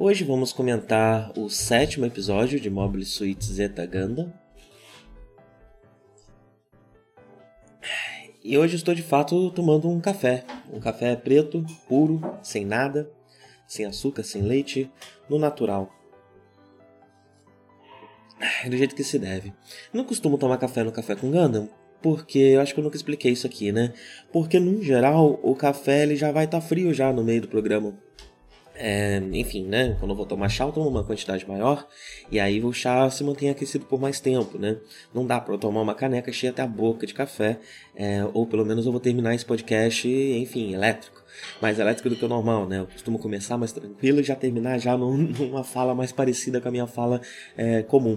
Hoje vamos comentar o sétimo episódio de Mobile Suit Zeta Ganda. E hoje estou de fato tomando um café. Um café preto, puro, sem nada, sem açúcar, sem leite, no natural. Do jeito que se deve. Não costumo tomar café no Café com Gundam, porque eu acho que eu nunca expliquei isso aqui, né? Porque no geral o café ele já vai estar tá frio já no meio do programa. É, enfim, né? Quando eu vou tomar chá, eu tomo uma quantidade maior e aí o chá se mantém aquecido por mais tempo, né? Não dá para eu tomar uma caneca cheia até a boca de café, é, ou pelo menos eu vou terminar esse podcast, enfim, elétrico. Mais elétrico do que o normal, né? Eu costumo começar mais tranquilo e já terminar já num, numa fala mais parecida com a minha fala é, comum.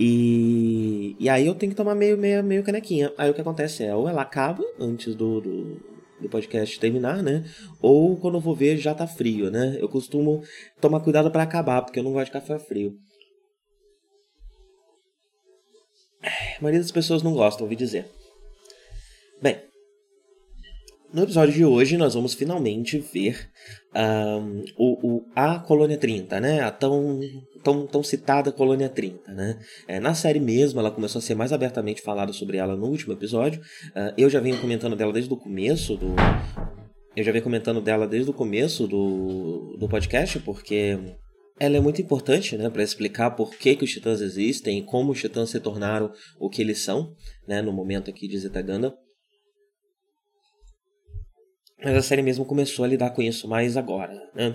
E, e aí eu tenho que tomar meio, meio, meio canequinha. Aí o que acontece é, ou ela acaba antes do, do, do podcast terminar, né? Ou quando eu vou ver já tá frio, né? Eu costumo tomar cuidado para acabar, porque eu não gosto de café frio. A maioria das pessoas não gostam, ouvi dizer. Bem, no episódio de hoje nós vamos finalmente ver um, o, o, a Colônia 30, né? A tão, tão, tão citada Colônia 30, né? É, na série mesmo, ela começou a ser mais abertamente falada sobre ela no último episódio. Uh, eu já venho comentando dela desde o começo do. Eu já venho comentando dela desde o começo do, do podcast, porque ela é muito importante né, para explicar por que, que os titãs existem e como os titãs se tornaram o que eles são né, no momento aqui de Zetaganda. Mas a série mesmo começou a lidar com isso mais agora, né?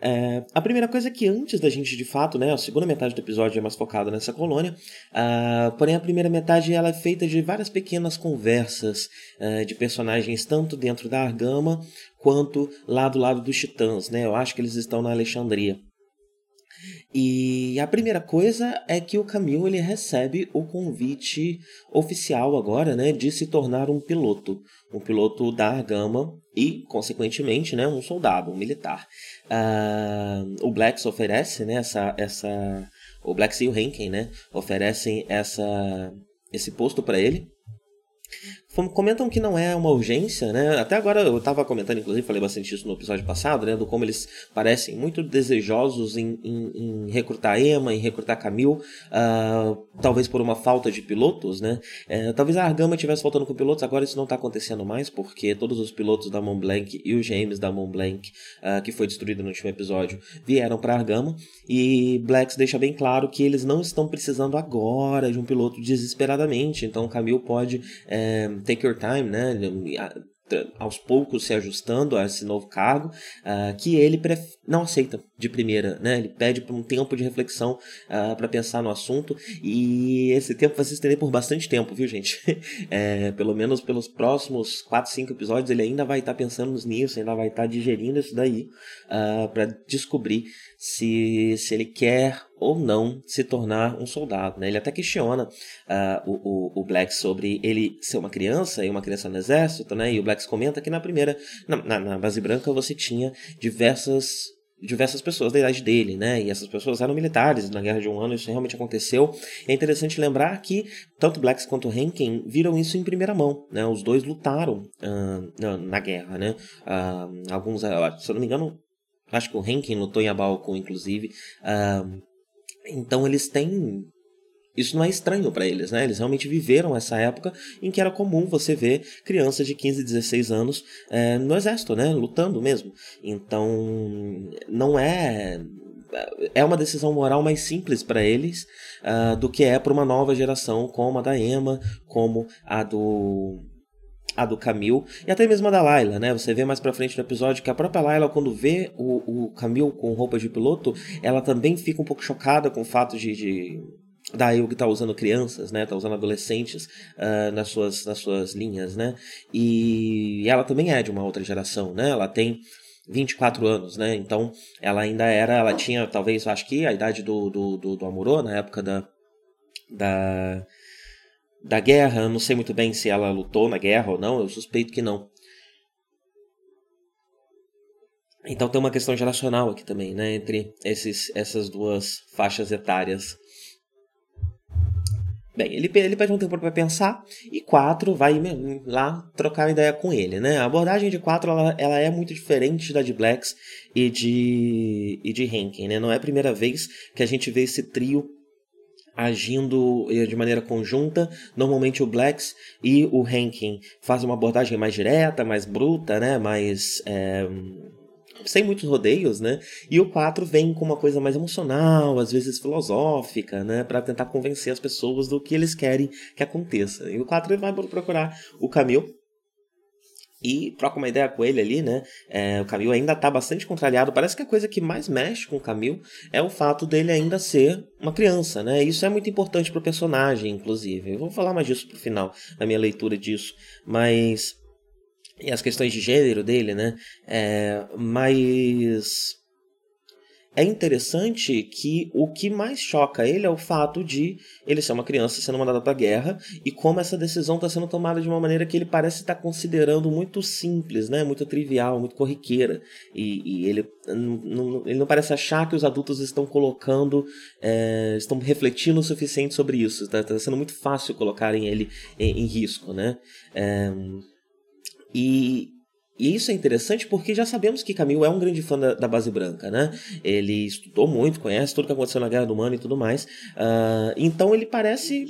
É, a primeira coisa é que antes da gente, de fato, né, a segunda metade do episódio é mais focada nessa colônia, uh, porém a primeira metade ela é feita de várias pequenas conversas uh, de personagens tanto dentro da Argama quanto lá do lado dos Titãs, né? Eu acho que eles estão na Alexandria. E a primeira coisa é que o Camil ele recebe o convite oficial agora, né, de se tornar um piloto, um piloto da Argama e, consequentemente, né, um soldado, um militar. Uh, o Blacks oferece, né, essa, essa, o Blacks e o Henken, né, oferecem essa, esse posto para ele comentam que não é uma urgência, né? Até agora eu estava comentando, inclusive, falei bastante isso no episódio passado, né? Do como eles parecem muito desejosos em, em, em recrutar Emma, em recrutar Camille, uh, talvez por uma falta de pilotos, né? É, talvez a Argama estivesse faltando com pilotos, agora isso não está acontecendo mais, porque todos os pilotos da Mont Blanc e os GMs da Mont Blanc, uh, que foi destruído no último episódio, vieram para Argama, e Blacks deixa bem claro que eles não estão precisando agora de um piloto desesperadamente, então Camille pode é, take your time, né? aos poucos se ajustando a esse novo cargo, uh, que ele não aceita de primeira, né? Ele pede por um tempo de reflexão uh, ah, para pensar no assunto e esse tempo vai se estender por bastante tempo, viu, gente? é, pelo menos pelos próximos 4, 5 episódios ele ainda vai estar tá pensando nisso, ainda vai estar tá digerindo isso daí uh, ah, para descobrir se, se ele quer ou não se tornar um soldado. Né? Ele até questiona uh, o, o, o Black sobre ele ser uma criança e uma criança no exército, né? e o Black comenta que na primeira, na, na, base branca, você tinha diversas diversas pessoas da idade dele, né? E essas pessoas eram militares na Guerra de um Ano, isso realmente aconteceu. É interessante lembrar que tanto Blacks quanto Henken viram isso em primeira mão, né? Os dois lutaram uh, na, na, guerra, né? Uh, alguns, se eu não me engano, acho que o Henken lutou em Abalco, inclusive. Uh, então eles têm isso não é estranho para eles, né? Eles realmente viveram essa época em que era comum você ver crianças de 15, 16 anos é, no exército, né? Lutando mesmo. Então, não é é uma decisão moral mais simples para eles uh, do que é para uma nova geração como a da Emma, como a do a do Camille e até mesmo a da Layla, né? Você vê mais pra frente no episódio que a própria Layla, quando vê o, o Camille com roupa de piloto, ela também fica um pouco chocada com o fato de, de da Yugi tá usando crianças, né? Tá usando adolescentes uh, nas, suas, nas suas linhas, né? E ela também é de uma outra geração, né? Ela tem 24 anos, né? Então ela ainda era, ela tinha talvez, acho que a idade do, do, do, do Amorô, na época da, da, da guerra. Eu não sei muito bem se ela lutou na guerra ou não, eu suspeito que não. Então tem uma questão geracional aqui também, né? Entre esses, essas duas faixas etárias. Bem, ele, ele pede um tempo para pensar e 4 vai lá trocar ideia com ele, né? A abordagem de 4 ela, ela é muito diferente da de Blacks e de, e de Henkin, né? Não é a primeira vez que a gente vê esse trio agindo eh, de maneira conjunta. Normalmente o Blacks e o Henkin fazem uma abordagem mais direta, mais bruta, né? Mais... É sem muitos rodeios, né? E o 4 vem com uma coisa mais emocional, às vezes filosófica, né? Para tentar convencer as pessoas do que eles querem que aconteça. E o 4 vai procurar o Camille e troca uma ideia com ele ali, né? É, o Camille ainda tá bastante contrariado. Parece que a coisa que mais mexe com o Camille é o fato dele ainda ser uma criança, né? Isso é muito importante pro personagem, inclusive. Eu vou falar mais disso pro final, na minha leitura disso. Mas e as questões de gênero dele, né? É, mas é interessante que o que mais choca ele é o fato de ele ser uma criança sendo mandada para a guerra e como essa decisão está sendo tomada de uma maneira que ele parece estar tá considerando muito simples, né? muito trivial, muito corriqueira. E, e ele, não, ele não parece achar que os adultos estão colocando, é, estão refletindo o suficiente sobre isso. Está tá sendo muito fácil colocarem ele em, em risco. Né? É, e, e isso é interessante porque já sabemos que Camilo é um grande fã da, da, base branca, né? Ele estudou muito, conhece tudo que aconteceu na Guerra do Mano e tudo mais. Uh, então ele parece.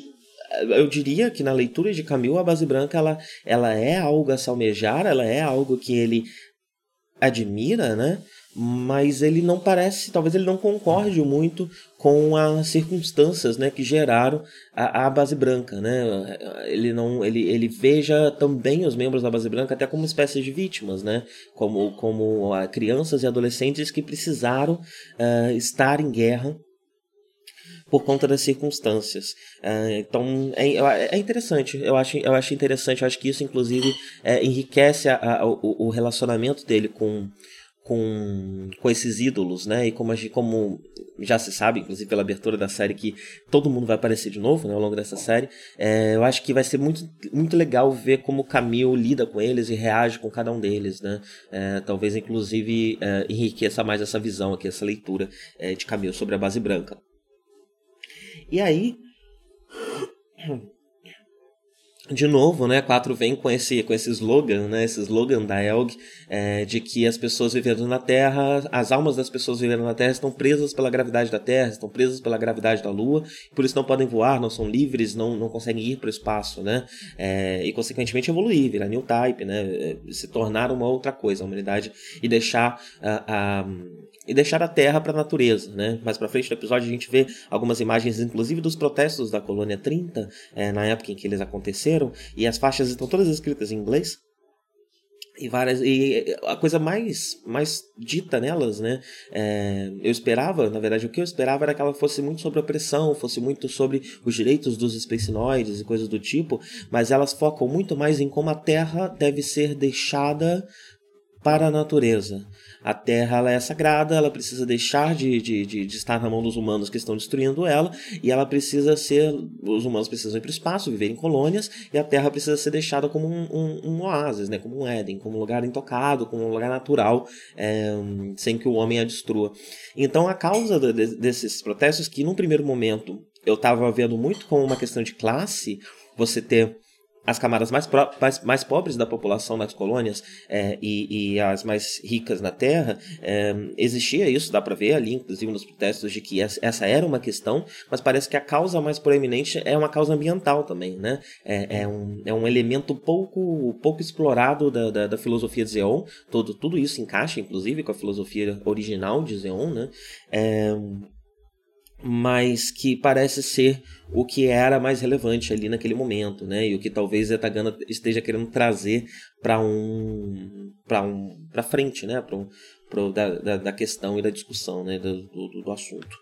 Eu diria que na leitura de Camilo, a base branca ela, ela é algo a se almejar, ela é algo que ele admira, né? mas ele não parece, talvez ele não concorde muito com as circunstâncias, né, que geraram a, a, base branca, né? Ele não, ele, ele veja também os membros da base branca até como espécies de vítimas, né? Como como crianças e adolescentes que precisaram uh, estar em guerra por conta das circunstâncias. Uh, então é, é, interessante, eu acho, eu acho interessante, eu acho que isso inclusive é, enriquece a, a, o, o relacionamento dele com com, com esses ídolos, né? E como, como já se sabe, inclusive pela abertura da série, que todo mundo vai aparecer de novo né, ao longo dessa série, é, eu acho que vai ser muito, muito legal ver como o lida com eles e reage com cada um deles, né? É, talvez, inclusive, é, enriqueça mais essa visão aqui, essa leitura é, de Camille sobre a base branca. E aí de novo, né, 4 vem com esse, com esse slogan, né, esse slogan da Elg, é, de que as pessoas vivendo na Terra, as almas das pessoas vivendo na Terra estão presas pela gravidade da Terra, estão presas pela gravidade da Lua, por isso não podem voar, não são livres, não, não conseguem ir para o espaço, né, é, e consequentemente evoluir, virar new type, né, é, se tornar uma outra coisa, a humanidade, e deixar a, a e deixar a terra para a natureza, né? Mais para frente do episódio a gente vê algumas imagens, inclusive dos protestos da colônia 30, é, na época em que eles aconteceram, e as faixas estão todas escritas em inglês. E várias e a coisa mais mais dita nelas, né? É, eu esperava, na verdade, o que eu esperava era que ela fosse muito sobre opressão, fosse muito sobre os direitos dos especinoides e coisas do tipo, mas elas focam muito mais em como a Terra deve ser deixada para a natureza. A Terra ela é sagrada, ela precisa deixar de, de, de, de, estar na mão dos humanos que estão destruindo ela, e ela precisa ser. Os humanos precisam ir para o espaço, viver em colônias, e a Terra precisa ser deixada como um, um, um oásis, né? como um Éden, como um lugar intocado, como um lugar natural, é, sem que o homem a destrua. Então, a causa de, desses protestos, que num primeiro momento eu estava vendo muito como uma questão de classe, você ter as camadas mais, pro, mais, mais, pobres da população nas colônias é, e, e, as mais ricas na Terra, é, existia isso, dá para ver ali, inclusive nos protestos, de que essa era uma questão, mas parece que a causa mais proeminente é uma causa ambiental também, né? É, é um, é um elemento pouco, pouco explorado da, da, da, filosofia de Zeon, todo, tudo isso encaixa, inclusive, com a filosofia original de Zeon, né? Mas que parece ser o que era mais relevante ali naquele momento, né? E o que talvez Etagana esteja querendo trazer para um para um para frente, né? Para um da, da, da, questão e da discussão, né? Do, do, do assunto.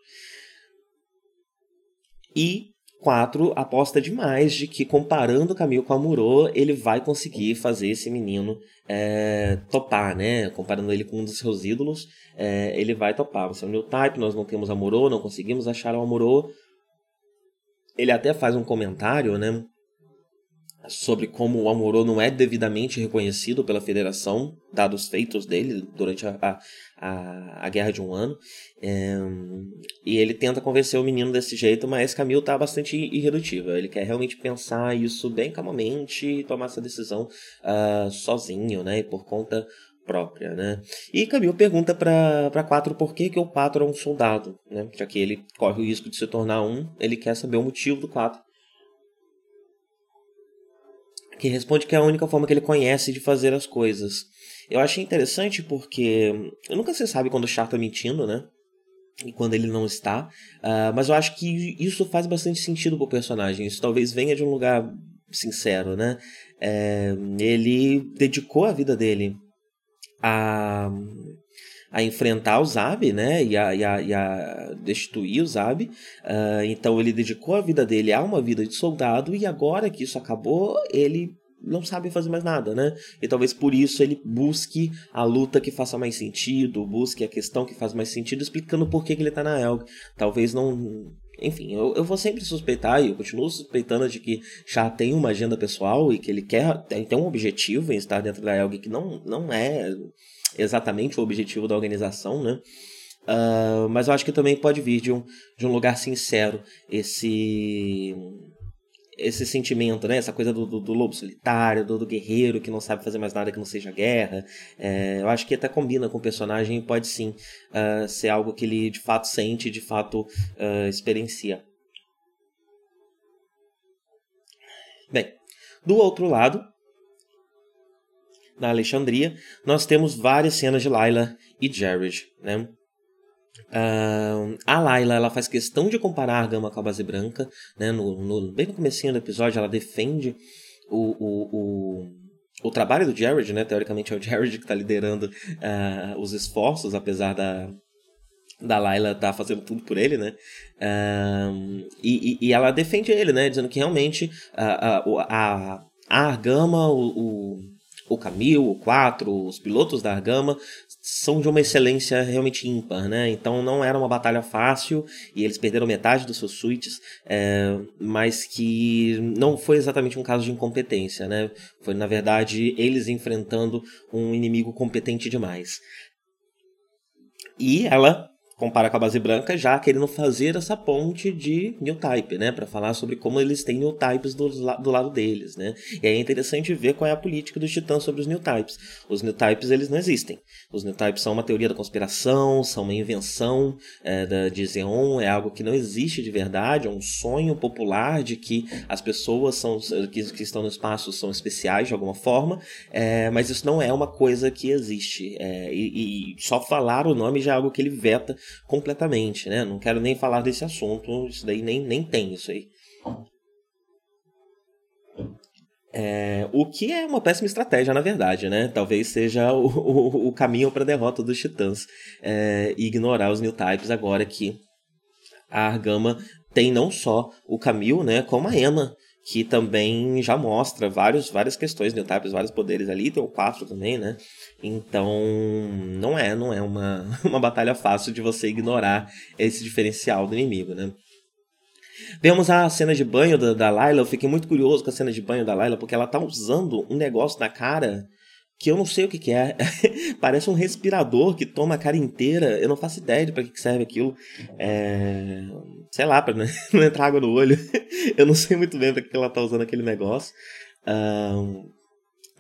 E quatro aposta demais de que comparando Camille com Amuro, ele vai conseguir fazer esse menino é, topar, né? Comparando ele com um dos seus ídolos, é, ele vai topar. Você é um new type, nós não temos Amuro, não conseguimos achar o Amuro. Ele até faz um comentário, né? Sobre como o Amorô não é devidamente reconhecido pela federação, dados os feitos dele durante a, a, a guerra de um ano. É, e ele tenta convencer o menino desse jeito, mas Camilo está bastante irredutível. Ele quer realmente pensar isso bem calmamente e tomar essa decisão uh, sozinho, né? E por conta própria, né? E Camilo pergunta para Quatro por que, que o Quatro é um soldado, né? Já que ele corre o risco de se tornar um, ele quer saber o motivo do Quatro que responde que é a única forma que ele conhece de fazer as coisas. Eu achei interessante porque nunca se sabe quando o Char tá mentindo, né? E quando ele não está. Uh, mas eu acho que isso faz bastante sentido pro personagem. Isso talvez venha de um lugar sincero, né? É, ele dedicou a vida dele a, a enfrentar o Zab, né? E a, e a, e a destituir o Zab. Uh, então ele dedicou a vida dele a uma vida de soldado e agora que isso acabou, ele não sabe fazer mais nada, né? E talvez por isso ele busque a luta que faça mais sentido, busque a questão que faz mais sentido, explicando por que, que ele tá na Elg. Talvez não. Enfim, eu, eu vou sempre suspeitar e eu continuo suspeitando de que Chá tem uma agenda pessoal e que ele quer tem, tem um objetivo em estar dentro da Elg que não, não é exatamente o objetivo da organização, né? Uh, mas eu acho que também pode vir de um, de um lugar sincero esse esse sentimento, né? Essa coisa do, do, do lobo solitário, do, do, guerreiro que não sabe fazer mais nada que não seja guerra. É, eu acho que até combina com o personagem e pode sim uh, ser algo que ele de fato sente, de fato uh, experiencia. Bem, do outro lado, na Alexandria, nós temos várias cenas de Layla e Jared, né? Uh, a Layla ela faz questão de comparar a Gama com a base branca, né? No, no, bem no começo do episódio ela defende o, o, o, o, trabalho do Jared, né? Teoricamente é o Jared que está liderando uh, os esforços, apesar da, da Layla tá fazendo tudo por ele, né? E, e, ela defende ele, né? Dizendo que realmente a, a, a, a Argama, o, o, o Camille, o 4, os pilotos da Argama são de uma excelência realmente ímpar, né? Então não era uma batalha fácil e eles perderam metade dos seus suítes, é, mas que não foi exatamente um caso de incompetência, né? Foi na verdade eles enfrentando um inimigo competente demais. E ela compara com a base branca, já querendo fazer essa ponte de new type, né, para falar sobre como eles têm new types do, do lado deles, né? E é interessante ver qual é a política dos titãs sobre os new types. Os new types eles não existem. Os new types são uma teoria da conspiração, são uma invenção é, da, de Zeon, é algo que não existe de verdade, é um sonho popular de que as pessoas são que, que estão no espaço são especiais de alguma forma, é, mas isso não é uma coisa que existe. É, e, e só falar o nome já é algo que ele veta completamente, né? Não quero nem falar desse assunto, isso daí nem, nem tem isso aí. É, o que é uma péssima estratégia, na verdade, né? Talvez seja o, o, o caminho para a derrota dos Titãs é, ignorar os New Types agora que a Argama tem não só o Camille, né, como a Emma, que também já mostra vários, várias questões New Types, vários poderes ali, tem o 4 também, né? Então, não é, não é uma, uma batalha fácil de você ignorar esse diferencial do inimigo, né? Vemos a cena de banho da, da Layla, eu fiquei muito curioso com a cena de banho da Layla, porque ela tá usando um negócio na cara que eu não sei o que, que é. Parece um respirador que toma a cara inteira. Eu não faço ideia de para que serve aquilo. É... Sei lá, para não entrar água no olho. eu não sei muito bem para que ela tá usando aquele negócio. Um,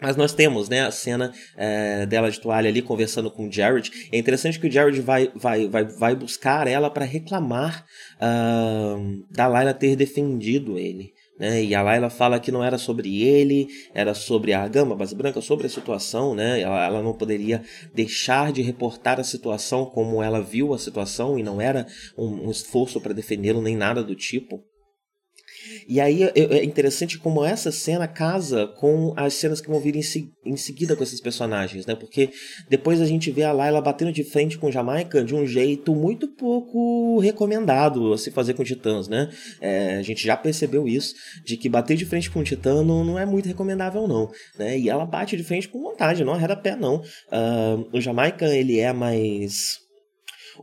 mas nós temos, né, a cena é, dela de toalha ali conversando com o Jared. É interessante que o Jared vai, vai, vai, vai buscar ela para reclamar uh, da Layla ter defendido ele. Né? E a Layla fala que não era sobre ele, era sobre a Gama Base Branca, sobre a situação, né? Ela, ela, não poderia deixar de reportar a situação como ela viu a situação e não era um, um esforço para defendê-lo nem nada do tipo. E aí é interessante como essa cena casa com as cenas que vão vir em, se, em seguida com esses personagens, né? Porque depois a gente vê a Layla batendo de frente com Jamaica de um jeito muito pouco recomendado a se fazer com titãs, né? É, a gente já percebeu isso, de que bater de frente com um titã não, não é muito recomendável, não. Né? E ela bate de frente com vontade, não arreda pé, não. Uh, o Jamaica, ele é mais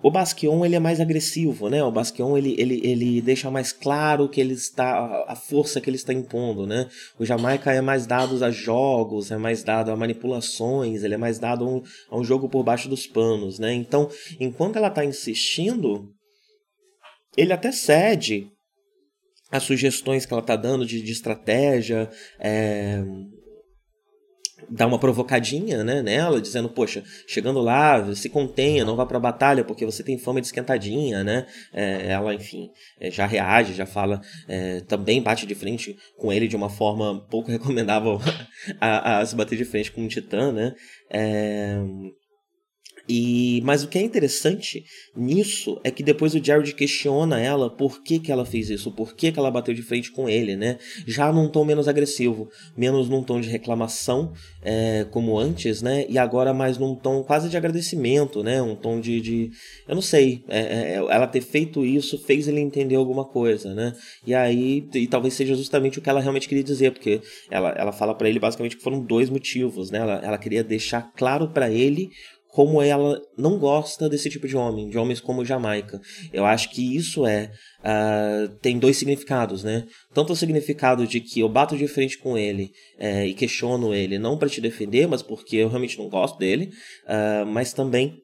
o Basquion ele é mais agressivo, né? O Basquion ele, ele, ele deixa mais claro que ele está a força que ele está impondo, né? O Jamaica é mais dado a jogos, é mais dado a manipulações, ele é mais dado a um, a um jogo por baixo dos panos, né? Então, enquanto ela está insistindo, ele até cede as sugestões que ela está dando de, de estratégia, é, dá uma provocadinha né, nela, dizendo, poxa, chegando lá, se contenha, não vá pra batalha, porque você tem fama de esquentadinha, né? É, ela, enfim, é, já reage, já fala, é, também bate de frente com ele de uma forma pouco recomendável a, a se bater de frente com um titã, né? É, e, mas o que é interessante nisso é que depois o Jared questiona ela por que, que ela fez isso, por que, que ela bateu de frente com ele, né? Já num tom menos agressivo, menos num tom de reclamação, é, como antes, né? E agora mais num tom quase de agradecimento, né? Um tom de. de eu não sei, é, é, ela ter feito isso fez ele entender alguma coisa, né? E aí, e talvez seja justamente o que ela realmente queria dizer, porque ela, ela fala para ele basicamente que foram dois motivos, né? Ela, ela queria deixar claro para ele como ela não gosta desse tipo de homem, de homens como Jamaica. Eu acho que isso é. Uh, tem dois significados, né? Tanto o significado de que eu bato de frente com ele é, e questiono ele, não para te defender, mas porque eu realmente não gosto dele, uh, mas também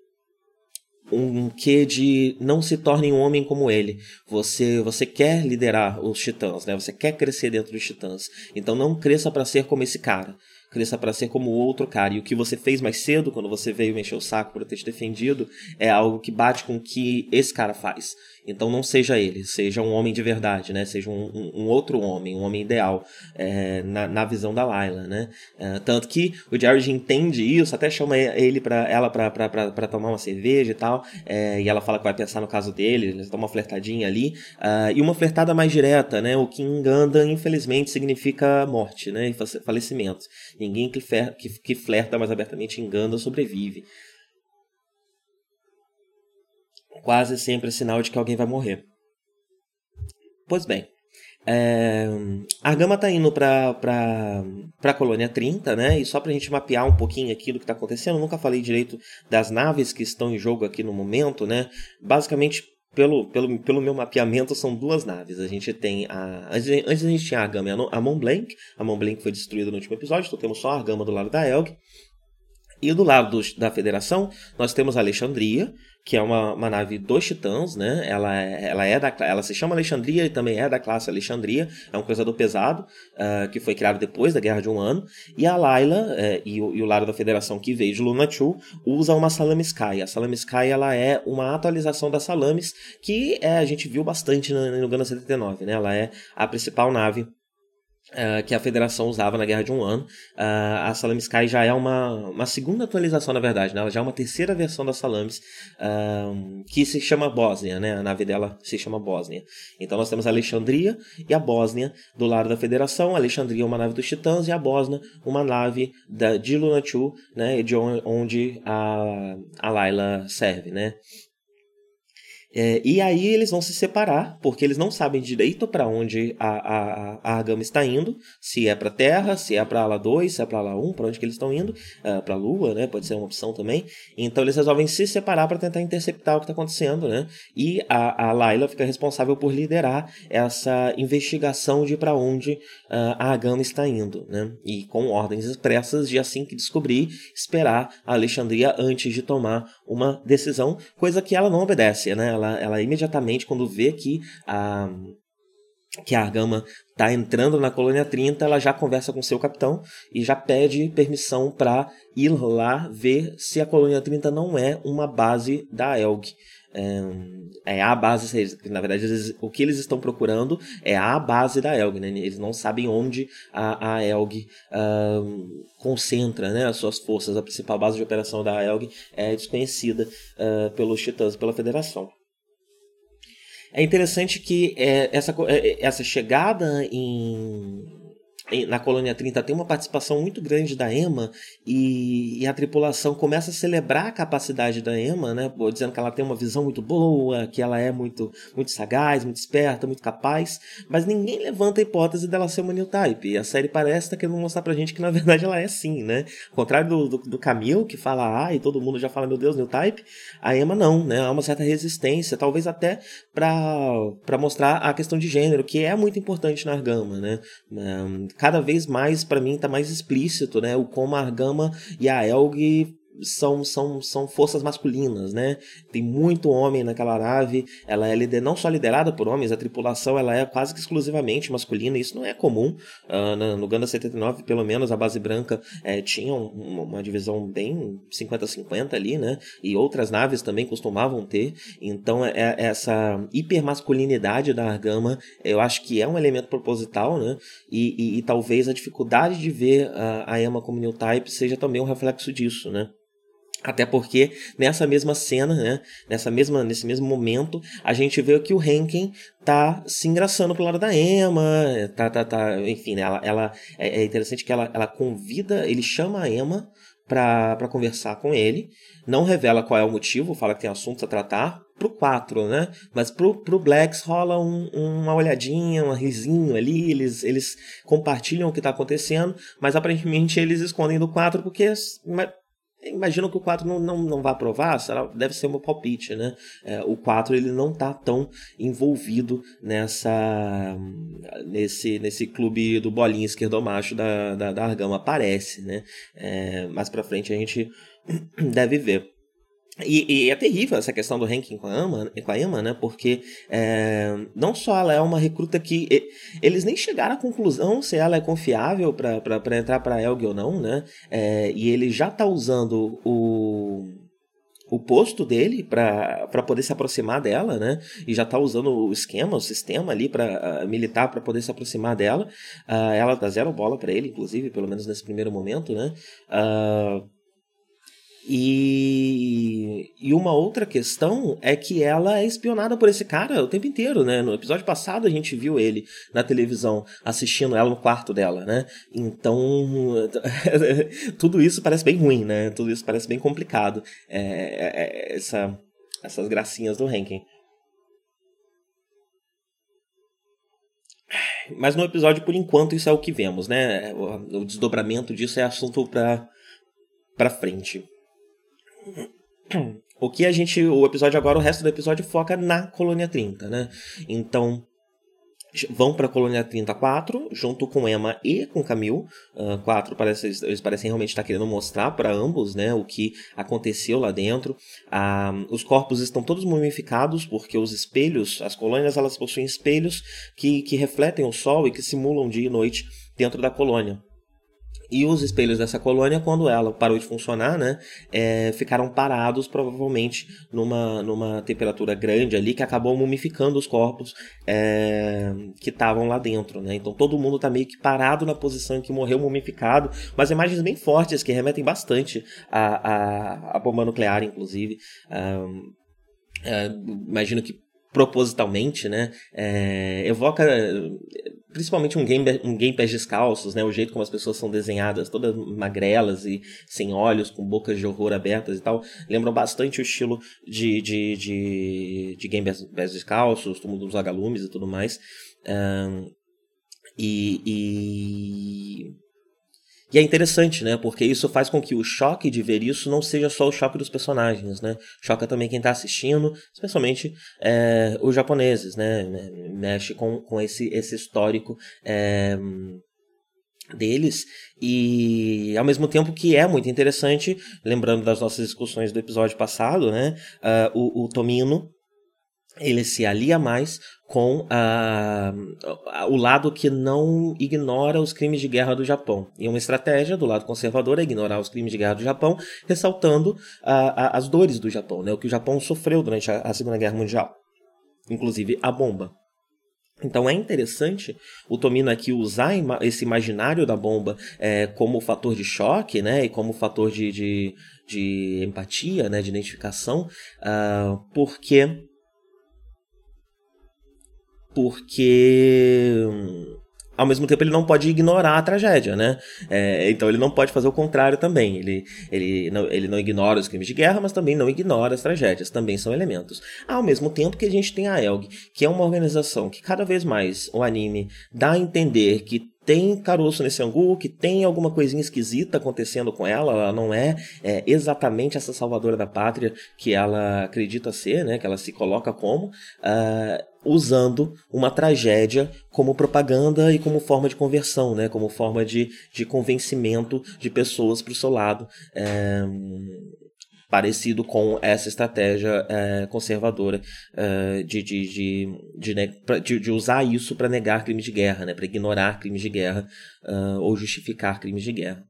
um que de não se torne um homem como ele. Você você quer liderar os titãs, né? Você quer crescer dentro dos titãs. Então não cresça para ser como esse cara cresça para ser como o outro cara. E o que você fez mais cedo, quando você veio mexer o saco por ter te defendido, é algo que bate com o que esse cara faz. Então não seja ele, seja um homem de verdade, né? Seja um, um, um outro homem, um homem ideal é, na, na visão da Layla, né? É, tanto que o Jared entende isso, até chama ele para ela para tomar uma cerveja e tal, é, e ela fala que vai pensar no caso dele, eles dão uma flertadinha ali, uh, e uma flertada mais direta, né? O que enganda, infelizmente, significa morte, né? E falecimento. Ninguém que, fler, que, que flerta mais abertamente engana sobrevive quase sempre é sinal de que alguém vai morrer. Pois bem, é, a Gama está indo para a colônia 30, né? E só para a gente mapear um pouquinho aqui do que está acontecendo, nunca falei direito das naves que estão em jogo aqui no momento, né? Basicamente, pelo, pelo, pelo meu mapeamento, são duas naves. A gente tem a. Antes, a gente tinha a Gama e a Mont Blanc. A Mont Blanc foi destruída no último episódio, então temos só a Gama do lado da Elg. E do lado do, da Federação, nós temos a Alexandria, que é uma, uma nave dos Titãs, né? Ela é, ela é da ela se chama Alexandria e também é da classe Alexandria, é um cruzador pesado uh, que foi criado depois da Guerra de um Ano. E a Layla uh, e, o, e o lado da Federação que veio de Luna 2 usa uma Salame Sky. A Salame Sky ela é uma atualização das Salames que é, a gente viu bastante no, no Gana 79, né? Ela é a principal nave Uh, que a federação usava na Guerra de um Ano. Uh, a Salame Sky já é uma, uma segunda atualização, na verdade, né? ela já é uma terceira versão da Salames, uh, que se chama Bósnia, né? a nave dela se chama Bósnia. Então nós temos a Alexandria e a Bósnia do lado da federação. A Alexandria é uma nave dos Titãs e a Bósnia uma nave da, de Lunatu, né? de onde a, a Layla serve. Né? É, e aí eles vão se separar, porque eles não sabem direito para onde a, a, a Argama está indo, se é para Terra, se é para Ala 2, se é para Ala 1, para onde que eles estão indo, uh, é, para a Lua, né? Pode ser uma opção também. Então eles resolvem se separar para tentar interceptar o que está acontecendo, né? E a, a Layla fica responsável por liderar essa investigação de para onde uh, a Argama está indo, né? E com ordens expressas de assim que descobrir, esperar a Alexandria antes de tomar uma decisão, coisa que ela não obedece, né? Ela, ela imediatamente, quando vê que a, que a Argama está entrando na colônia 30, ela já conversa com seu capitão e já pede permissão para ir lá ver se a colônia 30 não é uma base da Elg. É, é a base, na verdade, o que eles estão procurando é a base da Elg, né? Eles não sabem onde a, a Elg uh, concentra né, as suas forças. A principal base de operação da Elg é desconhecida uh, pelos titãs, pela Federação. É interessante que é, essa, é, essa chegada em na colônia 30 tem uma participação muito grande da EMA e, e, a tripulação começa a celebrar a capacidade da EMA, né, dizendo que ela tem uma visão muito boa, que ela é muito, muito sagaz, muito esperta, muito capaz, mas ninguém levanta a hipótese dela ser uma new type. E a série parece estar tá querendo mostrar pra gente que na verdade ela é sim, né? Ao contrário do, do, do Camille, que fala ah, e todo mundo já fala, meu Deus, new type, a EMA não, né? Há uma certa resistência, talvez até para mostrar a questão de gênero, que é muito importante na Argama, né? Cada vez mais, para mim, tá mais explícito, né? O como a Argama e a Elg são, são, são forças masculinas, né? Tem muito homem naquela nave, ela é lider, não só liderada por homens, a tripulação ela é quase que exclusivamente masculina, isso não é comum. Uh, no Ganda 79, pelo menos, a base branca é, tinha uma, uma divisão bem 50-50 ali, né? E outras naves também costumavam ter. Então, é, é, essa hipermasculinidade da Argama, eu acho que é um elemento proposital, né? E, e, e talvez a dificuldade de ver a, a Emma como new type seja também um reflexo disso, né? Até porque nessa mesma cena, né, nessa mesma, nesse mesmo momento, a gente vê que o Henken tá se engraçando pro lado da Emma, tá, tá, tá, enfim, né, ela, ela é, é interessante que ela, ela convida, ele chama a Emma para conversar com ele, não revela qual é o motivo, fala que tem assuntos a tratar, pro 4, né? Mas pro, pro Blacks rola um, uma olhadinha, um risinho ali, eles, eles compartilham o que tá acontecendo, mas aparentemente eles escondem do 4 porque Imagino que o 4 não, não, não vai aprovar, será, deve ser meu palpite, né? É, o 4 ele não está tão envolvido nessa nesse, nesse clube do bolinho esquerdomacho da, da, da Argama, parece, né? É, mais pra frente a gente deve ver. E, e, é terrível essa questão do ranking com a Ama, com a Emma né? Porque é, não só ela é uma recruta que. Eles nem chegaram à conclusão se ela é confiável para entrar para Elg ou não, né? É, e ele já tá usando o o posto dele para poder se aproximar dela, né? E já tá usando o esquema, o sistema ali para uh, militar para poder se aproximar dela. Uh, ela dá zero bola para ele, inclusive, pelo menos nesse primeiro momento, né? Uh, e, e uma outra questão é que ela é espionada por esse cara o tempo inteiro, né? No episódio passado a gente viu ele na televisão assistindo ela no quarto dela, né? Então tudo isso parece bem ruim, né? Tudo isso parece bem complicado. É, é, é essa, essas gracinhas do ranking. Mas no episódio, por enquanto, isso é o que vemos, né? O, desdobramento disso é assunto para para frente. O que a gente. O episódio agora, o resto do episódio foca na Colônia 30, né? Então. Vão para a Colônia 34, junto com Emma e com Camille. Uh, quatro parece, eles parecem realmente estar querendo mostrar para ambos né, o que aconteceu lá dentro. Uh, os corpos estão todos mumificados, porque os espelhos, as colônias, elas possuem espelhos que, que refletem o sol e que simulam dia e noite dentro da colônia. E os espelhos dessa colônia, quando ela parou de funcionar, né, é, ficaram parados provavelmente numa, numa temperatura grande ali que acabou mumificando os corpos é, que estavam lá dentro. Né? Então todo mundo está meio que parado na posição em que morreu mumificado, mas imagens bem fortes que remetem bastante à, à, à bomba nuclear, inclusive. É, imagino que propositalmente, né? É, evoca principalmente um game, um game pés descalços, né? O jeito como as pessoas são desenhadas, todas magrelas e sem olhos, com bocas de horror abertas e tal, lembram bastante o estilo de, de, de, de game pés descalços, mundo dos vagalumes e tudo mais. Um, e, e e é interessante, né? Porque isso faz com que o choque de ver isso não seja só o choque dos personagens, né? Choca também quem está assistindo, especialmente é, os japoneses, né? Mexe com, com esse, esse histórico é, deles e ao mesmo tempo que é muito interessante, lembrando das nossas discussões do episódio passado, né? Uh, o, o Tomino ele se alia mais com a, o lado que não ignora os crimes de guerra do Japão. E uma estratégia do lado conservador é ignorar os crimes de guerra do Japão, ressaltando as dores do Japão, né? o que o Japão sofreu durante a, a Segunda Guerra Mundial, inclusive a bomba. Então é interessante o Tomino aqui usar esse imaginário da bomba é, como fator de choque, né, e como fator de, de, de empatia, né, de identificação, uh, porque porque ao mesmo tempo ele não pode ignorar a tragédia, né? É, então ele não pode fazer o contrário também. Ele, ele, não, ele não ignora os crimes de guerra, mas também não ignora as tragédias. Também são elementos. Ao mesmo tempo que a gente tem a ELG, que é uma organização que cada vez mais o anime dá a entender que tem caroço nesse angu, que tem alguma coisinha esquisita acontecendo com ela, ela não é, é, exatamente essa salvadora da pátria que ela acredita ser, né, que ela se coloca como, uh, usando uma tragédia como propaganda e como forma de conversão, né, como forma de, de convencimento de pessoas para o seu lado. É, parecido com essa estratégia é, conservadora é, de, de, de, de, usar isso para negar crimes de guerra, né, para ignorar crimes de guerra uh, ou justificar crimes de guerra.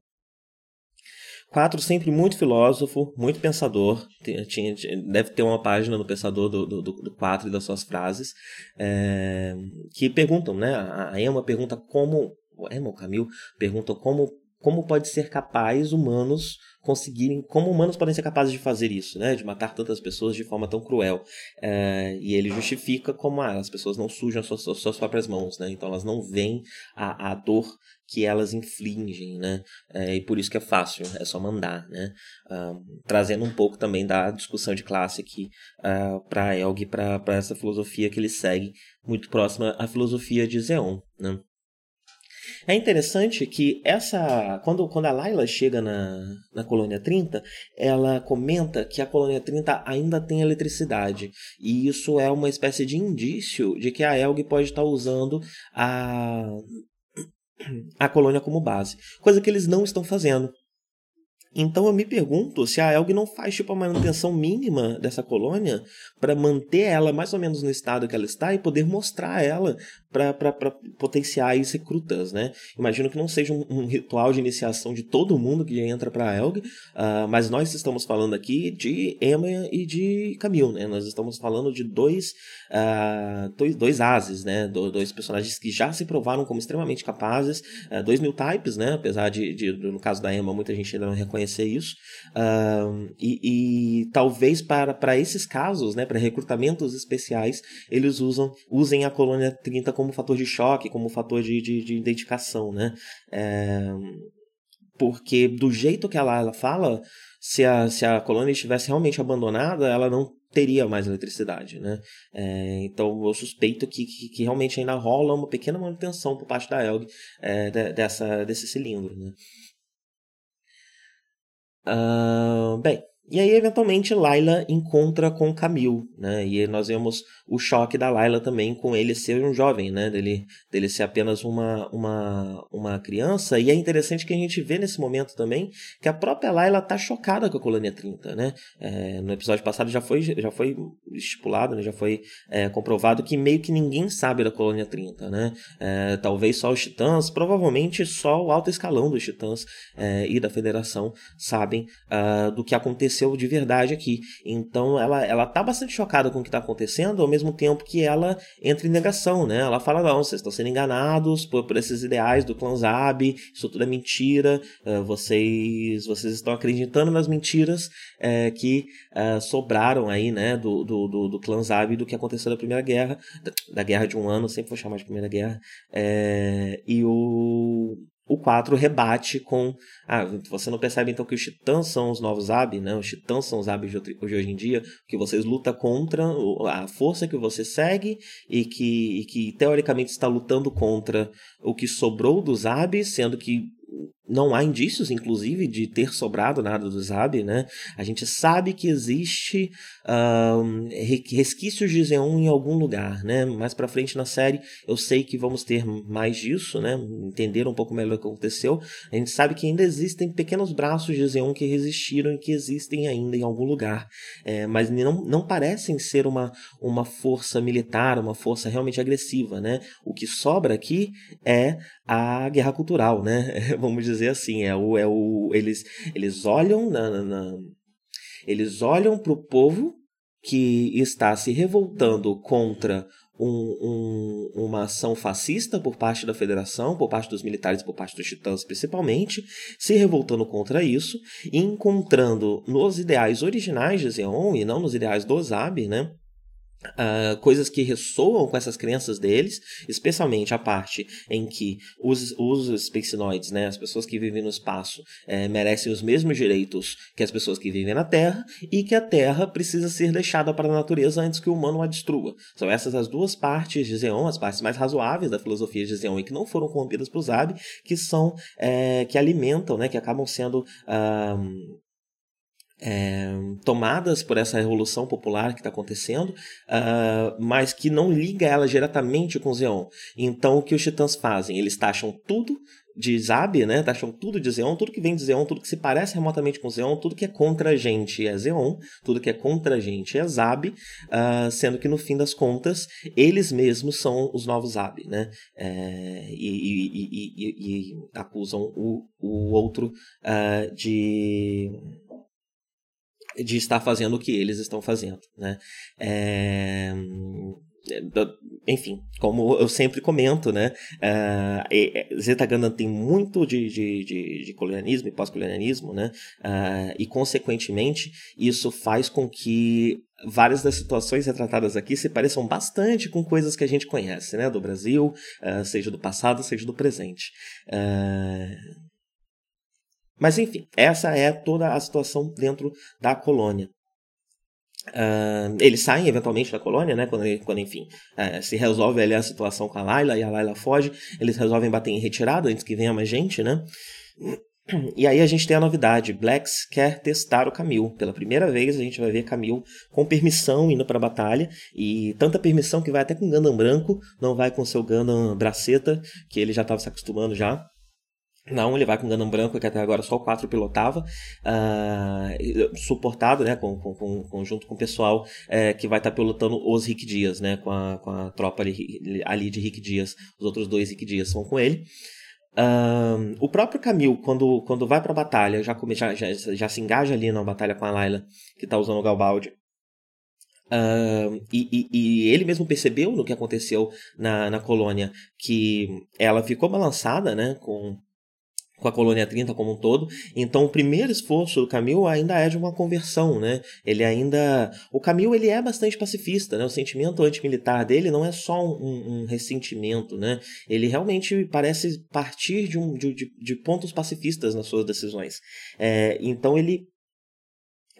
Quatro, sempre muito filósofo, muito pensador. Tinha, deve ter uma página no Pensador do, do, do Quatro e das suas frases, é, que perguntam, né? A Emma pergunta como. Emma ou Camille perguntam como, como pode ser capaz humanos conseguirem, como humanos podem ser capazes de fazer isso, né? De matar tantas pessoas de forma tão cruel. É, e ele justifica como ah, as pessoas não sujam suas, suas próprias mãos, né? Então elas não veem a, a dor que elas infligem, né? É, e por isso que é fácil, é só mandar, né? Um, trazendo um pouco também da discussão de classe aqui uh, para Elg, para essa filosofia que ele segue, muito próxima à filosofia de Zeon, né? É interessante que essa. Quando, quando a Laila chega na, na colônia 30, ela comenta que a colônia 30 ainda tem eletricidade. E isso é uma espécie de indício de que a Elg pode estar usando a, a colônia como base. Coisa que eles não estão fazendo. Então eu me pergunto se a Elg não faz tipo a manutenção mínima dessa colônia para manter ela mais ou menos no estado que ela está e poder mostrar ela para potenciais recrutas, né? Imagino que não seja um, um, ritual de iniciação de todo mundo que entra para a Elg, uh, mas nós estamos falando aqui de Emma e de Camille, né? Nós estamos falando de dois, uh, dois, dois ases, né? Do, dois personagens que já se provaram como extremamente capazes, uh, dois new types, né? Apesar de, de, no caso da Emma, muita gente ainda não reconhecer isso, e, e, talvez para, para esses casos, né? Para recrutamentos especiais, eles usam, usem a colônia 30 como fator de choque, como fator de, de, de identificação, né? É, porque do jeito que ela, ela fala, se a, se a colônia estivesse realmente abandonada, ela não teria mais eletricidade, né? É, então eu suspeito que, que, que, realmente ainda rola uma pequena manutenção por parte da Elg é, de, dessa, desse cilindro, né? Uh, bem, e aí, eventualmente, Layla encontra com Camille, né? E nós vemos o choque da Layla também com ele ser um jovem, né? Dele, dele ser apenas uma, uma, uma criança. E é interessante que a gente vê nesse momento também que a própria Layla tá chocada com a Colônia 30, né? É, no episódio passado já foi, já foi estipulado, né? já foi é, comprovado que meio que ninguém sabe da Colônia 30, né? É, talvez só os titãs, provavelmente só o alto escalão dos titãs é, e da federação sabem uh, do que aconteceu aconteceu de verdade aqui. Então ela, ela tá bastante chocada com o que está acontecendo, ao mesmo tempo que ela entra em negação, né? Ela fala, não, vocês estão sendo enganados por, por esses ideais do clã Zab, isso tudo é mentira, uh, vocês, vocês estão acreditando nas mentiras uh, que uh, sobraram aí, né, do, do, do, do clã Zab do que aconteceu na Primeira Guerra, da, da Guerra de um Ano, sempre vou chamar de Primeira Guerra, e o o 4 rebate com. Ah, você não percebe então que os titãs são os novos Ab, né? Os titãs são os Ab de hoje em dia, que vocês lutam contra a força que você segue e que, e que teoricamente está lutando contra o que sobrou dos Ab, sendo que não há indícios, inclusive, de ter sobrado nada do Zab, né? A gente sabe que existe um, resquícios de Zeon em algum lugar, né? Mais para frente na série, eu sei que vamos ter mais disso, né? Entender um pouco melhor o que aconteceu. A gente sabe que ainda existem pequenos braços de Zeon que resistiram e que existem ainda em algum lugar, é, mas não, não parecem ser uma, uma força militar, uma força realmente agressiva, né? O que sobra aqui é a guerra cultural, né? Vamos dizer assim, é o, é o eles, eles olham na, na, na eles olham para o povo que está se revoltando contra um, um, uma ação fascista por parte da federação, por parte dos militares, por parte dos titãs principalmente, se revoltando contra isso e encontrando nos ideais originais de Zeon e não nos ideais do Zab, né? Uh, coisas que ressoam com essas crenças deles, especialmente a parte em que os, os spacenoids, né, as pessoas que vivem no espaço, é, merecem os mesmos direitos que as pessoas que vivem na Terra e que a Terra precisa ser deixada para a natureza antes que o humano a destrua. São essas as duas partes de Zeon, as partes mais razoáveis da filosofia de Zeon e que não foram corrompidas por Zab, que são é, que alimentam, né, que acabam sendo uh, é, tomadas por essa revolução popular que está acontecendo, uh, mas que não liga ela diretamente com Zeon. Então, o que os titãs fazem? Eles taxam tudo de Zab, né? Taxam tudo de Zeon, tudo que vem de Zeon, tudo que se parece remotamente com Zeon, tudo que é contra a gente é Zeon, tudo que é contra a gente é Zab, uh, sendo que no fim das contas eles mesmos são os novos Zab, né? É, e, e, e, e, acusam o, o outro uh, de de estar fazendo o que eles estão fazendo, né? É... Enfim, como eu sempre comento, né? Uh, Zeta Gundam tem muito de, de, de, de colonialismo e pós-colonialismo, né? Uh, e, consequentemente, isso faz com que várias das situações retratadas aqui se pareçam bastante com coisas que a gente conhece, né? Do Brasil, uh, seja do passado, seja do presente. Uh, mas enfim, essa é toda a situação dentro da colônia. Uh, eles saem eventualmente da colônia, né? Quando, quando enfim, uh, se resolve ali a situação com a Layla e a Layla foge, eles resolvem bater em retirada antes que venha mais gente, né? E aí a gente tem a novidade: Blacks quer testar o Camil. Pela primeira vez a gente vai ver Camil com permissão indo para a batalha. E tanta permissão que vai até com Gundam branco, não vai com seu Gundam braceta, que ele já estava se acostumando já. Não, ele vai com Gundam branco, que até agora só o 4 pilotava, uh, suportado, né, com, com, com, junto com o pessoal é, que vai estar tá pilotando os Rick Dias, né, com a, com a tropa ali, ali de Rick Dias, os outros dois Rick Dias vão com ele. Uh, o próprio Camil, quando, quando vai para a batalha, já, já, já, já, se engaja ali na batalha com a Layla, que está usando o Galbaldi. Uh, e, e, e, ele mesmo percebeu no que aconteceu na, na colônia que ela ficou balançada né, com, com a colônia 30 como um todo. Então, o primeiro esforço do Camil ainda é de uma conversão, né? Ele ainda... O Camil, ele é bastante pacifista, né? O sentimento antimilitar dele não é só um, um ressentimento, né? Ele realmente parece partir de, um, de, de pontos pacifistas nas suas decisões. É, então, ele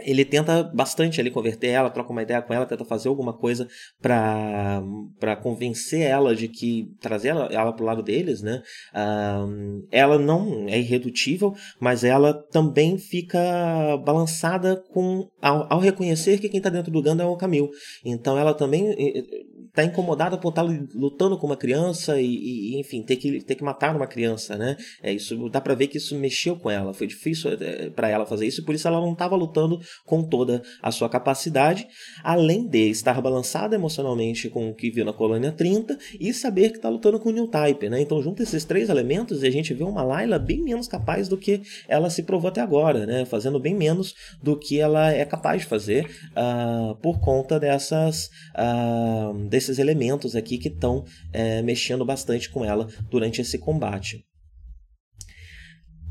ele tenta bastante ali converter ela, troca uma ideia com ela, tenta fazer alguma coisa para para convencer ela de que trazer ela, ela pro lado deles, né? Ela não é irredutível, mas ela também fica balançada com ao, ao reconhecer que quem está dentro do Ganda é o Camil. Então ela também está incomodada por estar tá lutando com uma criança e, e, enfim, ter que, ter que matar uma criança, né? É, isso dá para ver que isso mexeu com ela, foi difícil é, para ela fazer isso, por isso ela não estava lutando com toda a sua capacidade, além de estar balançada emocionalmente com o que viu na colônia 30 e saber que está lutando com o New Type, né? Então, junta esses três elementos a gente vê uma Layla bem menos capaz do que ela se provou até agora, né? Fazendo bem menos do que ela é capaz de fazer uh, por conta dessas uh, desses elementos aqui que estão uh, eh, mexendo bastante com ela durante esse combate.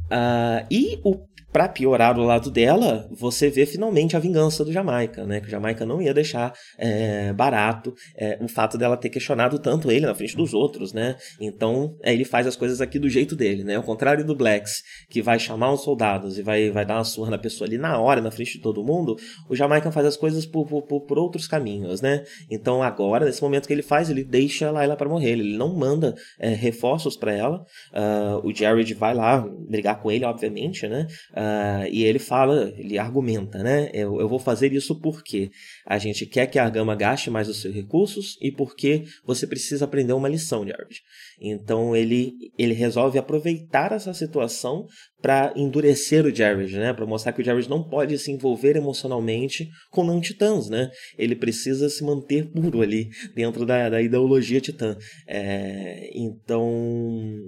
Uh, e o para piorar do lado dela, você vê finalmente a vingança do Jamaica, né? Que o Jamaica não ia deixar é, barato é, o fato dela ter questionado tanto ele na frente dos outros, né? Então, é, ele faz as coisas aqui do jeito dele, né? Ao contrário do Blacks, que vai chamar os soldados e vai, vai dar uma surra na pessoa ali na hora, na frente de todo mundo, o Jamaica faz as coisas por, por, por outros caminhos, né? Então, agora, nesse momento que ele faz, ele deixa a Layla para morrer, ele não manda é, reforços para ela. Uh, o Jared vai lá brigar com ele, obviamente, né? Uh, e ele fala, ele argumenta, né? Eu, eu vou fazer isso porque a gente quer que a Gama gaste mais os seus recursos e porque você precisa aprender uma lição, Jared. Então ele, ele resolve aproveitar essa situação para endurecer o Jared, né? Para mostrar que o Jared não pode se envolver emocionalmente com não titãs, né? Ele precisa se manter puro ali dentro da, da ideologia titã. É, então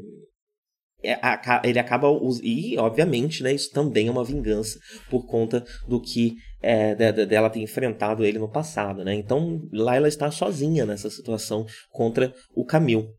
ele acaba e obviamente né isso também é uma vingança por conta do que é, dela ter enfrentado ele no passado né? Então Layla está sozinha nessa situação contra o Camil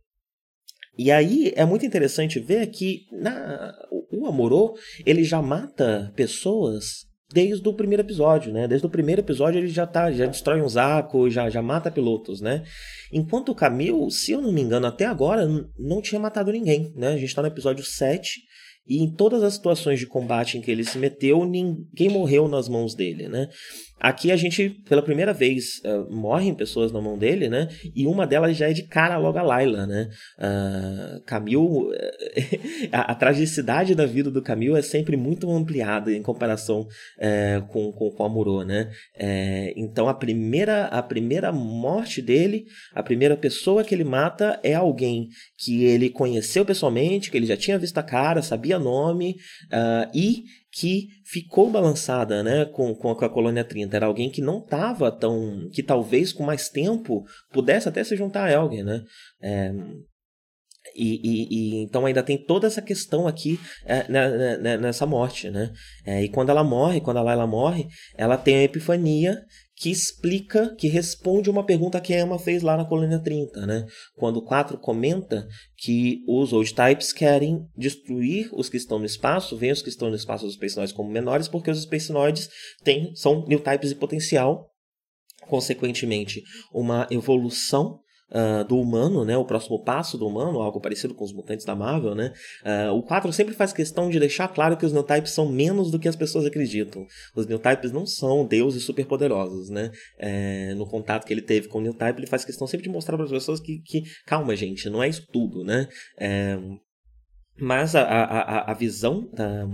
e aí é muito interessante ver que na, o Amorô ele já mata pessoas desde o primeiro episódio, né? Desde o primeiro episódio ele já tá, já destrói um Zaco, já, já mata pilotos, né? Enquanto o Camil, se eu não me engano, até agora não tinha matado ninguém, né? A gente tá no episódio 7 e em todas as situações de combate em que ele se meteu, ninguém morreu nas mãos dele, né? Aqui a gente, pela primeira vez, uh, morrem pessoas na mão dele, né? E uma delas já é de cara logo a Layla, né? Uh, Camil, a, a, tragicidade da vida do Camil é sempre muito ampliada em comparação uh, com, com, com Amuro, né? Uh, então a primeira, a primeira morte dele, a primeira pessoa que ele mata é alguém que ele conheceu pessoalmente, que ele já tinha visto a cara, sabia nome, e que ficou balançada né, com, com a colônia 30. Era alguém que não estava tão. que talvez com mais tempo pudesse até se juntar a Elgin. Né? É, e, e, e, então ainda tem toda essa questão aqui é, né, né, né, nessa morte, né? É, e quando ela morre, quando a Layla morre, ela tem a epifania que explica, que responde uma pergunta que a Emma fez lá na colônia 30, né? Quando o 4 comenta que os Old Types querem destruir os que estão no espaço, veem os que estão no espaço dos Spacenoids como menores, porque os Spacenoids têm, são New Types de potencial, consequentemente, uma evolução uh, do humano, né? O próximo passo do humano, algo parecido com os mutantes da Marvel, né? Uh, o 4 sempre faz questão de deixar claro que os Newtypes são menos do que as pessoas acreditam. Os Newtypes não são deuses superpoderosos, né? É, no contato que ele teve com o Newtype, ele faz questão sempre de mostrar para as pessoas que, que, calma, gente, não é isso tudo, né? É, mas a, a, a visão da,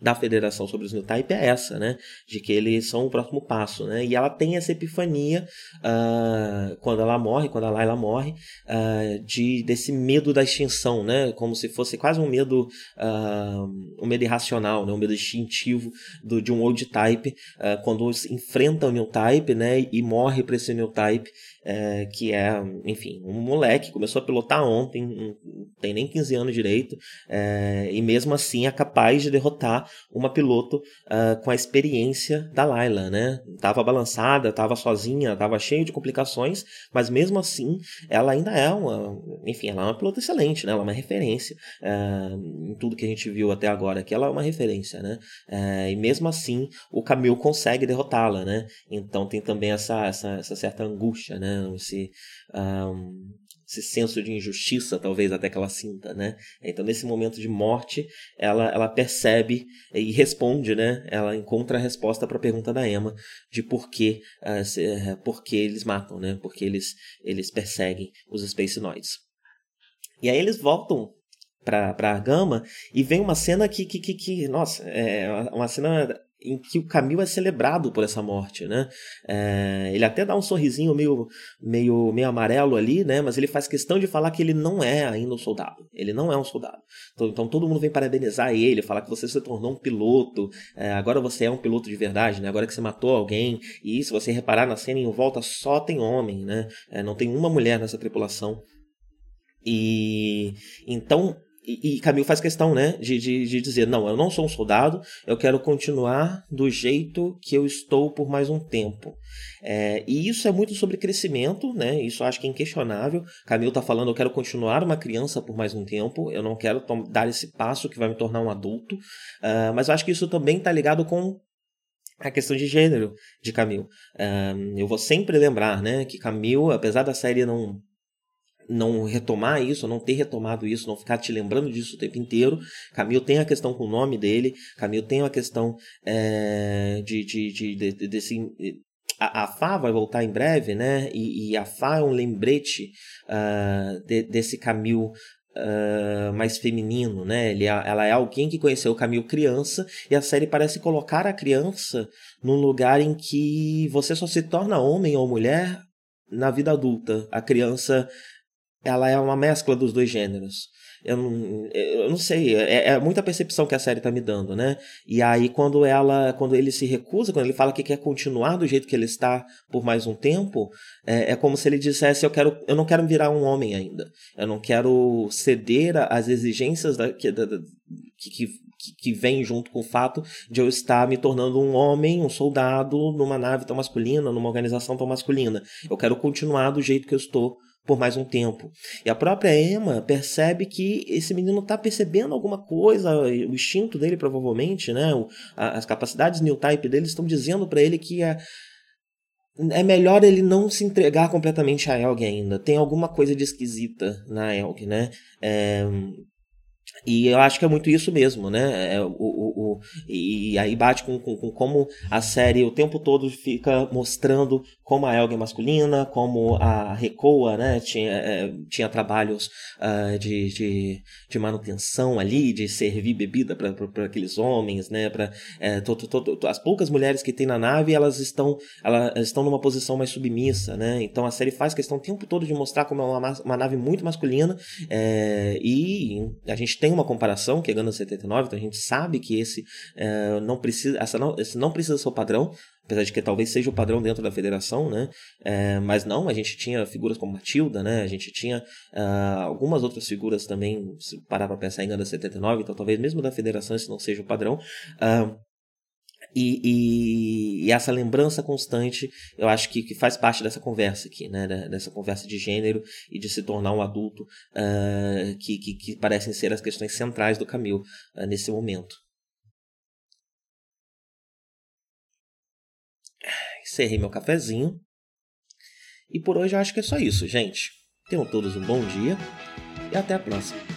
da federação sobre os New Type é essa, né? De que eles são o próximo passo, né? E ela tem essa epifania uh, quando ela morre, quando a Layla morre, uh, de, desse medo da extinção, né? Como se fosse quase um medo, uh, um medo irracional, né? Um medo instintivo do, de um Old Type, quando enfrenta o New Type, né? E morre para esse New Type é, que é, enfim, um moleque, começou a pilotar ontem, não tem nem 15 anos direito, é, e mesmo assim é capaz de derrotar uma piloto uh, com a experiência da Layla, né? Tava balançada, tava sozinha, tava cheio de complicações, mas mesmo assim ela ainda é uma, enfim, ela é uma piloto excelente, né? Ela é uma referência uh, em tudo que a gente viu até agora, que ela é uma referência, né? Uh, e mesmo assim o Camil consegue derrotá-la, né? Então tem também essa, essa, essa certa angústia, né? Esse, um, esse senso de injustiça, talvez até que ela sinta, né? Então, nesse momento de morte, ela, ela percebe e responde, né? Ela encontra a resposta para a pergunta da Emma de por que, uh, por que eles matam, né? Porque eles, eles perseguem os Space Noids. E aí eles voltam para a Gama e vem uma cena que, que, que, que nossa, é uma cena em que o Camil é celebrado por essa morte, né? É, ele até dá um sorrisinho meio, meio, meio amarelo ali, né? Mas ele faz questão de falar que ele não é ainda um soldado. Ele não é um soldado. Então, então todo mundo vem parabenizar ele, falar que você se tornou um piloto. É, agora você é um piloto de verdade, né? Agora que você matou alguém. E se você reparar na cena em volta, só tem homem, né? É, não tem uma mulher nessa tripulação. E então e, e Camille faz questão, né, de, de, de, dizer, não, eu não sou um soldado, eu quero continuar do jeito que eu estou por mais um tempo. É, e isso é muito sobre crescimento, né, isso acho que é inquestionável. Camille está falando, eu quero continuar uma criança por mais um tempo, eu não quero dar esse passo que vai me tornar um adulto, uh, mas eu acho que isso também está ligado com a questão de gênero de Camille. Uh, eu vou sempre lembrar, né, que Camille, apesar da série não não retomar isso, não ter retomado isso, não ficar te lembrando disso o tempo inteiro. Camilo tem a questão com o nome dele, Camilo tem a questão é, de, de, de, de, desse. A, a Fá vai voltar em breve, né? E, e a Fá é um lembrete uh, de, desse Camilo Uh, mais feminino, né? Ele, é, ela é alguém que conheceu o Camilo criança e a série parece colocar a criança num lugar em que você só se torna homem ou mulher na vida adulta. A criança ela é uma mescla dos dois gêneros. Eu não, eu não sei, é, é, muita percepção que a série tá me dando, né? E aí quando ela, quando ele se recusa, quando ele fala que quer continuar do jeito que ele está por mais um tempo, é, é como se ele dissesse eu quero, eu não quero virar um homem ainda, eu não quero ceder às exigências da, que, da, que, que, que vem junto com o fato de eu estar me tornando um homem, um soldado numa nave tão masculina, numa organização tão masculina. Eu quero continuar do jeito que eu estou por mais um tempo. E a própria Emma percebe que esse menino está percebendo alguma coisa, o instinto dele provavelmente, né? as capacidades new type dele estão dizendo para ele que é, é melhor ele não se entregar completamente a Elg ainda. Tem alguma coisa de esquisita na Elg, né? É, e eu acho que é muito isso mesmo, né? É, o, o, o, e aí bate com, com, com, como a série o tempo todo fica mostrando como a Elga é masculina, como a Recoa, né? Tinha, é, tinha trabalhos uh, de, de, de, manutenção ali, de servir bebida para aqueles homens, né? Pra, é, to, to, to, as poucas mulheres que tem na nave, elas estão, elas estão numa posição mais submissa, né? Então a série faz questão o tempo todo de mostrar como é uma, uma nave muito masculina é, e a gente tem uma comparação, que é Gundam 79, então a gente sabe que esse é, não precisa, essa não, esse não precisa ser o padrão, apesar de que talvez seja o padrão dentro da federação, né? É, mas não, a gente tinha figuras como Matilda, né? A gente tinha uh, algumas outras figuras também, se parar para pensar em Gundam 79, então talvez mesmo da federação esse não seja o padrão. Uh, e, e, e, essa lembrança constante, eu acho que, que faz parte dessa conversa aqui, né? Dessa conversa de gênero e de se tornar um adulto, uh, que, que, que, parecem ser as questões centrais do Camil uh, nesse momento. Encerrei meu cafezinho. E por hoje eu acho que é só isso, gente. Tenham todos um bom dia e até a próxima.